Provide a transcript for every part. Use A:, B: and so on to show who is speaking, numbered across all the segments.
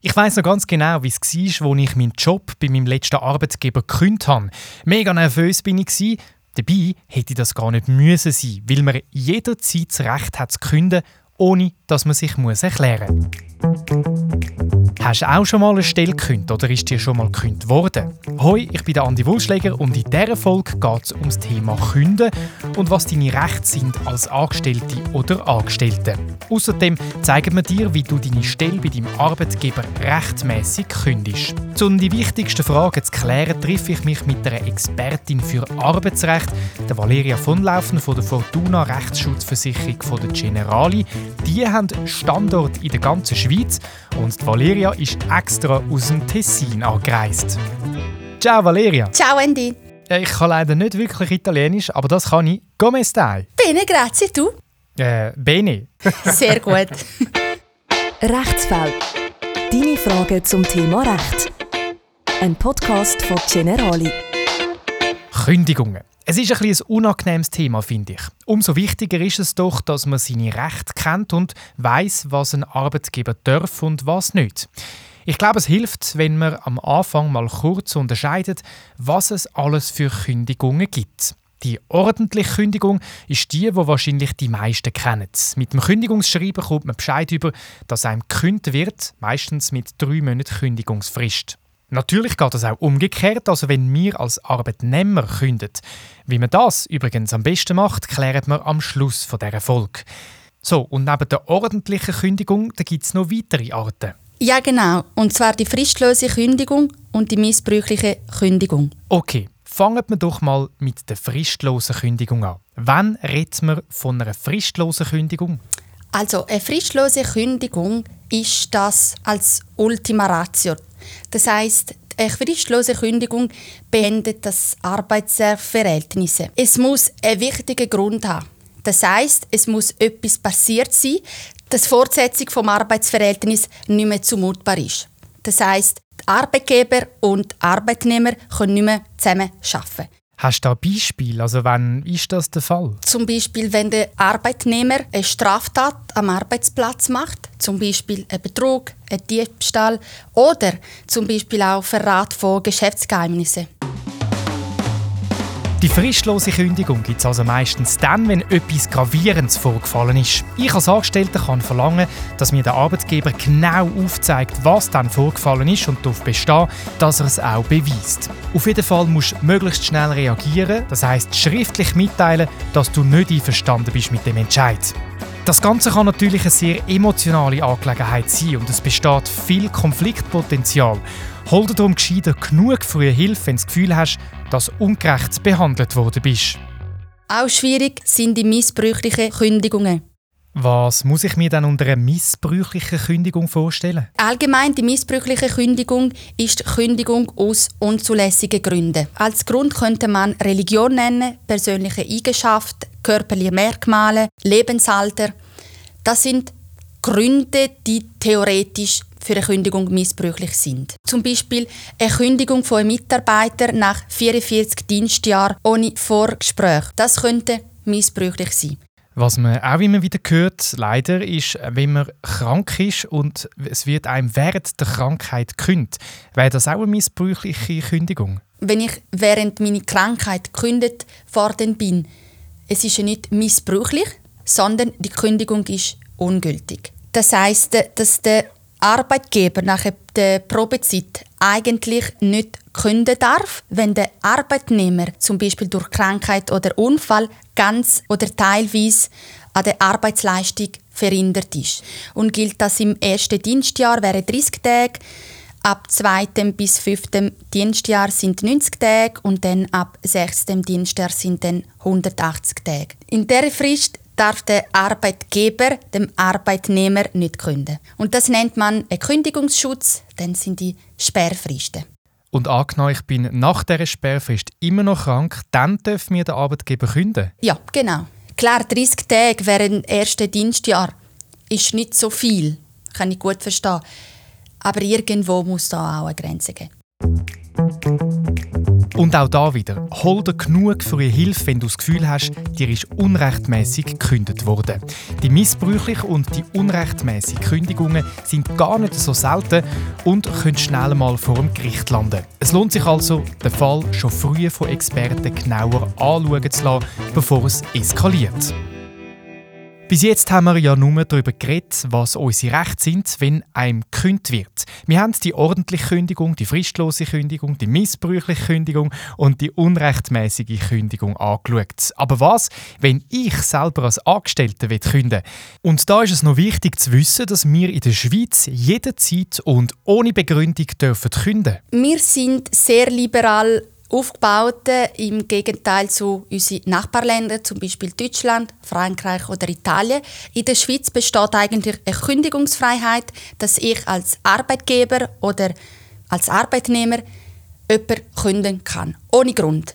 A: Ich weiß noch ganz genau, wie es war, als ich meinen Job bei meinem letzten Arbeitgeber gekündigt habe. Mega nervös bin ich. Dabei hätte das gar nicht müssen sein, weil man jederzeit das Recht hat zu künden, ohne dass man sich erklären muss. Hast du auch schon mal eine Stelle gekündigt oder ist dir schon mal gekündigt worden? Hoi, ich bin Andi Wulschläger und in dieser Folge geht es um das Thema Künden und was deine Rechte sind als Angestellte oder Angestellte. Außerdem zeigen wir dir, wie du deine Stelle bei deinem Arbeitgeber rechtmäßig kündigst. Um die wichtigsten Fragen zu klären, treffe ich mich mit einer Expertin für Arbeitsrecht, der Valeria von Laufen von der Fortuna Rechtsschutzversicherung von der Generali. Die haben Standort in der ganzen Schweiz und Valeria Valeria ist extra aus dem Tessin angereist. Ciao Valeria.
B: Ciao Andy.
A: Ich kann leider nicht wirklich Italienisch, aber das kann ich. Come stai?
B: Bene, grazie. Du?
A: Äh, bene.
B: Sehr gut.
C: Rechtsfall. Deine Fragen zum Thema Recht. Ein Podcast von Generali.
A: Kündigungen. Es ist ein, ein unangenehmes Thema, finde ich. Umso wichtiger ist es doch, dass man seine Rechte kennt und weiß, was ein Arbeitgeber darf und was nicht. Ich glaube, es hilft, wenn man am Anfang mal kurz unterscheidet, was es alles für Kündigungen gibt. Die ordentliche Kündigung ist die, wo wahrscheinlich die meisten kennen. Mit dem Kündigungsschreiben kommt man Bescheid über, dass einem gekündigt wird, meistens mit drei Monaten Kündigungsfrist. Natürlich geht es auch umgekehrt, also wenn wir als Arbeitnehmer kündigen. Wie man das übrigens am besten macht, klären wir am Schluss von dieser Folge. So, und neben der ordentlichen Kündigung gibt es noch weitere Arten.
B: Ja, genau. Und zwar die fristlose Kündigung und die missbräuchliche Kündigung.
A: Okay, fangen wir doch mal mit der fristlosen Kündigung an. Wann redet man von einer fristlosen Kündigung?
B: Also, eine fristlose Kündigung ist das als Ultima Ratio. Das heißt, eine fristlose Kündigung beendet das Arbeitsverhältnis. Es muss einen wichtigen Grund haben. Das heißt, es muss etwas passiert sein, dass die Fortsetzung vom Arbeitsverhältnis nicht mehr zumutbar ist. Das heißt, Arbeitgeber und Arbeitnehmer können nicht mehr zusammen arbeiten.
A: Hast du da Beispiel? Also wann ist das der Fall?
B: Zum Beispiel, wenn der Arbeitnehmer eine Straftat am Arbeitsplatz macht, zum Beispiel ein Betrug, ein Diebstahl oder zum Beispiel auch Verrat von Geschäftsgeheimnissen.
A: Die fristlose Kündigung gibt es also meistens dann, wenn etwas Gravierendes vorgefallen ist. Ich als Angestellter kann verlangen, dass mir der Arbeitgeber genau aufzeigt, was dann vorgefallen ist und darauf bestehen, dass er es auch beweist. Auf jeden Fall musst du möglichst schnell reagieren, das heißt schriftlich mitteilen, dass du nicht einverstanden bist mit dem Entscheid. Das Ganze kann natürlich eine sehr emotionale Angelegenheit sein und es besteht viel Konfliktpotenzial. Hol dir darum gescheiter genug frühe Hilfe, wenn du das Gefühl hast, dass ungerecht behandelt worden bist.
B: Auch schwierig sind die missbräuchlichen Kündigungen.
A: Was muss ich mir dann unter einer missbräuchlichen Kündigung vorstellen?
B: Allgemein die missbräuchliche Kündigung ist Kündigung aus unzulässigen Gründen. Als Grund könnte man Religion nennen, persönliche Eigenschaften, körperliche Merkmale, Lebensalter. Das sind Gründe, die theoretisch für eine Kündigung missbräuchlich sind. Zum Beispiel eine Kündigung von einem Mitarbeiter nach 44 Dienstjahren ohne Vorgespräch. Das könnte missbräuchlich sein.
A: Was man auch immer wieder hört, leider, ist, wenn man krank ist und es wird einem während der Krankheit gekündigt. Wäre das auch eine missbräuchliche Kündigung?
B: Wenn ich während meiner Krankheit gekündigt worden bin, es ist ja nicht missbräuchlich, sondern die Kündigung ist ungültig. Das heißt, dass der Arbeitgeber nach der Probezeit eigentlich nicht kündigen darf, wenn der Arbeitnehmer zum Beispiel durch Krankheit oder Unfall ganz oder teilweise an der Arbeitsleistung verhindert ist. Und gilt das im ersten Dienstjahr wäre 30 Tage, ab zweitem bis fünftem Dienstjahr sind 90 Tage und dann ab sechstem Dienstjahr sind dann 180 Tage. In der Frist darf der Arbeitgeber dem Arbeitnehmer nicht kündigen. Und das nennt man einen Kündigungsschutz, dann sind die Sperrfristen.
A: Und angenommen, ich bin nach dieser Sperrfrist immer noch krank, dann darf mir der Arbeitgeber kündigen?
B: Ja, genau. Klar, 30 Tage während dem ersten Dienstjahr ist nicht so viel, kann ich gut verstehen. Aber irgendwo muss da auch eine Grenze geben.
A: Und auch da wieder, hol dir genug für ihre Hilfe, wenn du das Gefühl hast, dir ist unrechtmäßig gekündigt worden. Die missbräuchlichen und die unrechtmäßigen Kündigungen sind gar nicht so selten und können schnell mal vor dem Gericht landen. Es lohnt sich also, den Fall schon früher von Experten genauer anschauen zu lassen, bevor es eskaliert. Bis jetzt haben wir ja nur darüber geredet, was unsere Rechte sind, wenn einem gekündigt wird. Wir haben die ordentliche Kündigung, die fristlose Kündigung, die missbräuchliche Kündigung und die unrechtmäßige Kündigung angeschaut. Aber was, wenn ich selber als Angestellter kündigen Und da ist es noch wichtig zu wissen, dass wir in der Schweiz jederzeit und ohne Begründung dürfen kündigen.
B: Wir sind sehr liberal aufgebaut, im Gegenteil zu unseren Nachbarländern, zum Beispiel Deutschland, Frankreich oder Italien. In der Schweiz besteht eigentlich eine Kündigungsfreiheit, dass ich als Arbeitgeber oder als Arbeitnehmer jemanden kündigen kann, ohne Grund.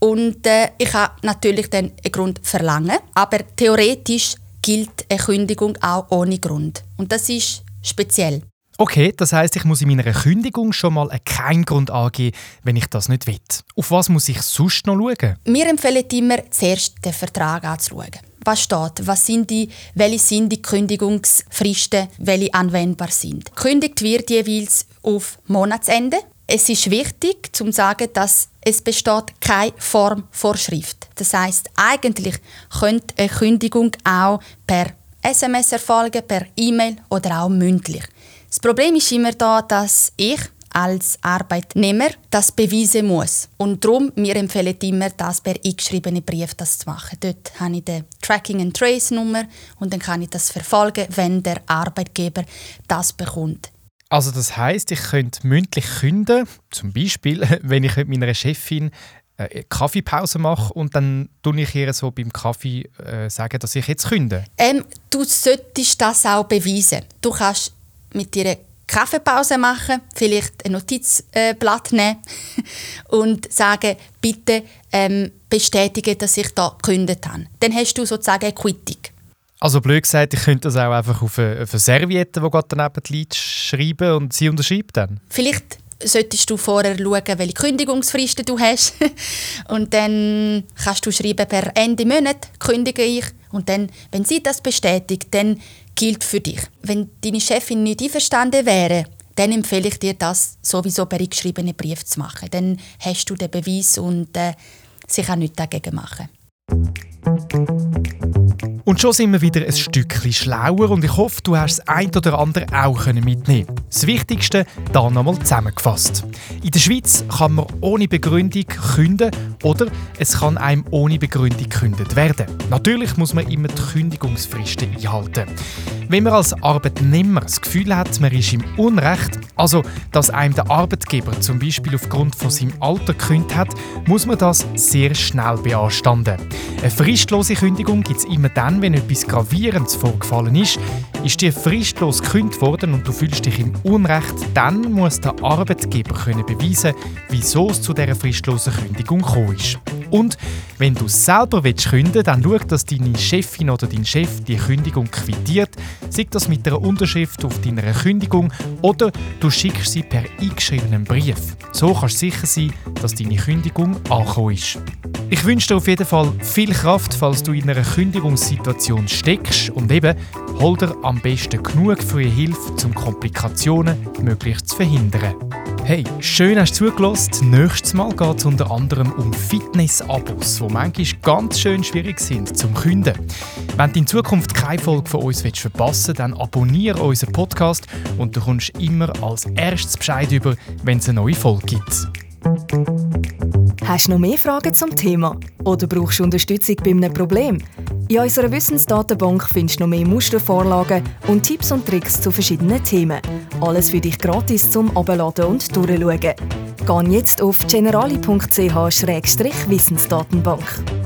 B: Und äh, ich habe natürlich dann einen Grund verlangen, aber theoretisch gilt eine Kündigung auch ohne Grund. Und das ist speziell.
A: Okay, das heißt, ich muss in meiner Kündigung schon mal keinen Grund angeben, wenn ich das nicht will. Auf was muss ich sonst noch schauen?
B: Wir empfehlen immer, zuerst den Vertrag anzuschauen. Was steht? Was sind die, welche sind die Kündigungsfristen, welche anwendbar sind? Kündigt wird jeweils auf Monatsende. Es ist wichtig, zu sagen, dass es besteht keine Formvorschrift. Das heißt, eigentlich könnte eine Kündigung auch per SMS erfolgen, per E-Mail oder auch mündlich. Das Problem ist immer da, dass ich als Arbeitnehmer das beweisen muss. Und darum, wir empfehlen immer, das per eingeschriebenen Brief das zu machen. Dort habe ich die Tracking and Trace Nummer und dann kann ich das verfolgen, wenn der Arbeitgeber das bekommt.
A: Also das heißt, ich könnte mündlich künden, zum Beispiel, wenn ich mit meiner Chefin eine äh, Kaffeepause mache und dann tue ich ihr so beim Kaffee äh, sagen, dass ich jetzt künde.
B: Ähm, du solltest das auch beweisen. Du kannst mit eine Kaffeepause machen, vielleicht ein Notizblatt nehmen und sagen, bitte ähm, bestätige, dass ich da gekündigt habe. Dann hast du sozusagen eine Quittung.
A: Also blöd gesagt, ich könnte das auch einfach auf eine, auf eine Serviette, die gerade daneben liegt, schreiben und sie unterschreibt dann?
B: Vielleicht solltest du vorher schauen, welche Kündigungsfristen du hast. und dann kannst du schreiben, per Ende Monat kündige ich. Und dann, wenn sie das bestätigt, dann gilt für dich. Wenn deine Chefin nicht einverstanden wäre, dann empfehle ich dir, das sowieso per geschriebenen Brief zu machen. Dann hast du den Beweis und äh, sie kann nichts dagegen machen.
A: Und schon sind wir wieder ein Stückchen schlauer und ich hoffe, du hast das ein oder andere auch mitnehmen Das Wichtigste da nochmal zusammengefasst. In der Schweiz kann man ohne Begründung künden oder es kann einem ohne Begründung gekündigt werden. Natürlich muss man immer die Kündigungsfristen einhalten. Wenn man als Arbeitnehmer das Gefühl hat, man ist im Unrecht, also dass einem der Arbeitgeber zum Beispiel aufgrund von seinem Alter gekündigt hat, muss man das sehr schnell beanstanden. Eine fristlose Kündigung gibt es immer dann, wenn etwas Gravierendes vorgefallen ist. Ist dir fristlos gekündigt worden und du fühlst dich im Unrecht, dann muss der Arbeitgeber können beweisen, wieso es zu dieser fristlosen Kündigung gekommen ist. Und wenn du selber willst kündigen dann schau, dass deine Chefin oder dein Chef die Kündigung quittiert, sei das mit einer Unterschrift auf deiner Kündigung oder du schickst sie per eingeschriebenen Brief. So kannst du sicher sein, dass deine Kündigung angekommen ist. Ich wünsche dir auf jeden Fall viel Kraft, falls du in einer Kündigungssituation steckst und eben hol dir am besten genug frühe Hilfe, um Komplikationen möglichst zu verhindern. Hey, schön hast du zugelassen. Nächstes Mal geht es unter anderem um Fitness-Abos, die manchmal ganz schön schwierig sind zum Künden. Wenn du in Zukunft keine Folge von uns verpassen willst, dann abonniere unseren Podcast und du kommst immer als erstes Bescheid über, wenn es eine neue Folge gibt.
C: Hast du noch mehr Fragen zum Thema? Oder brauchst du Unterstützung bei einem Problem? In unserer Wissensdatenbank findest du noch mehr Mustervorlagen und Tipps und Tricks zu verschiedenen Themen. Alles für dich gratis zum Abladen und Durchschauen. Geh jetzt auf generali.ch-wissensdatenbank.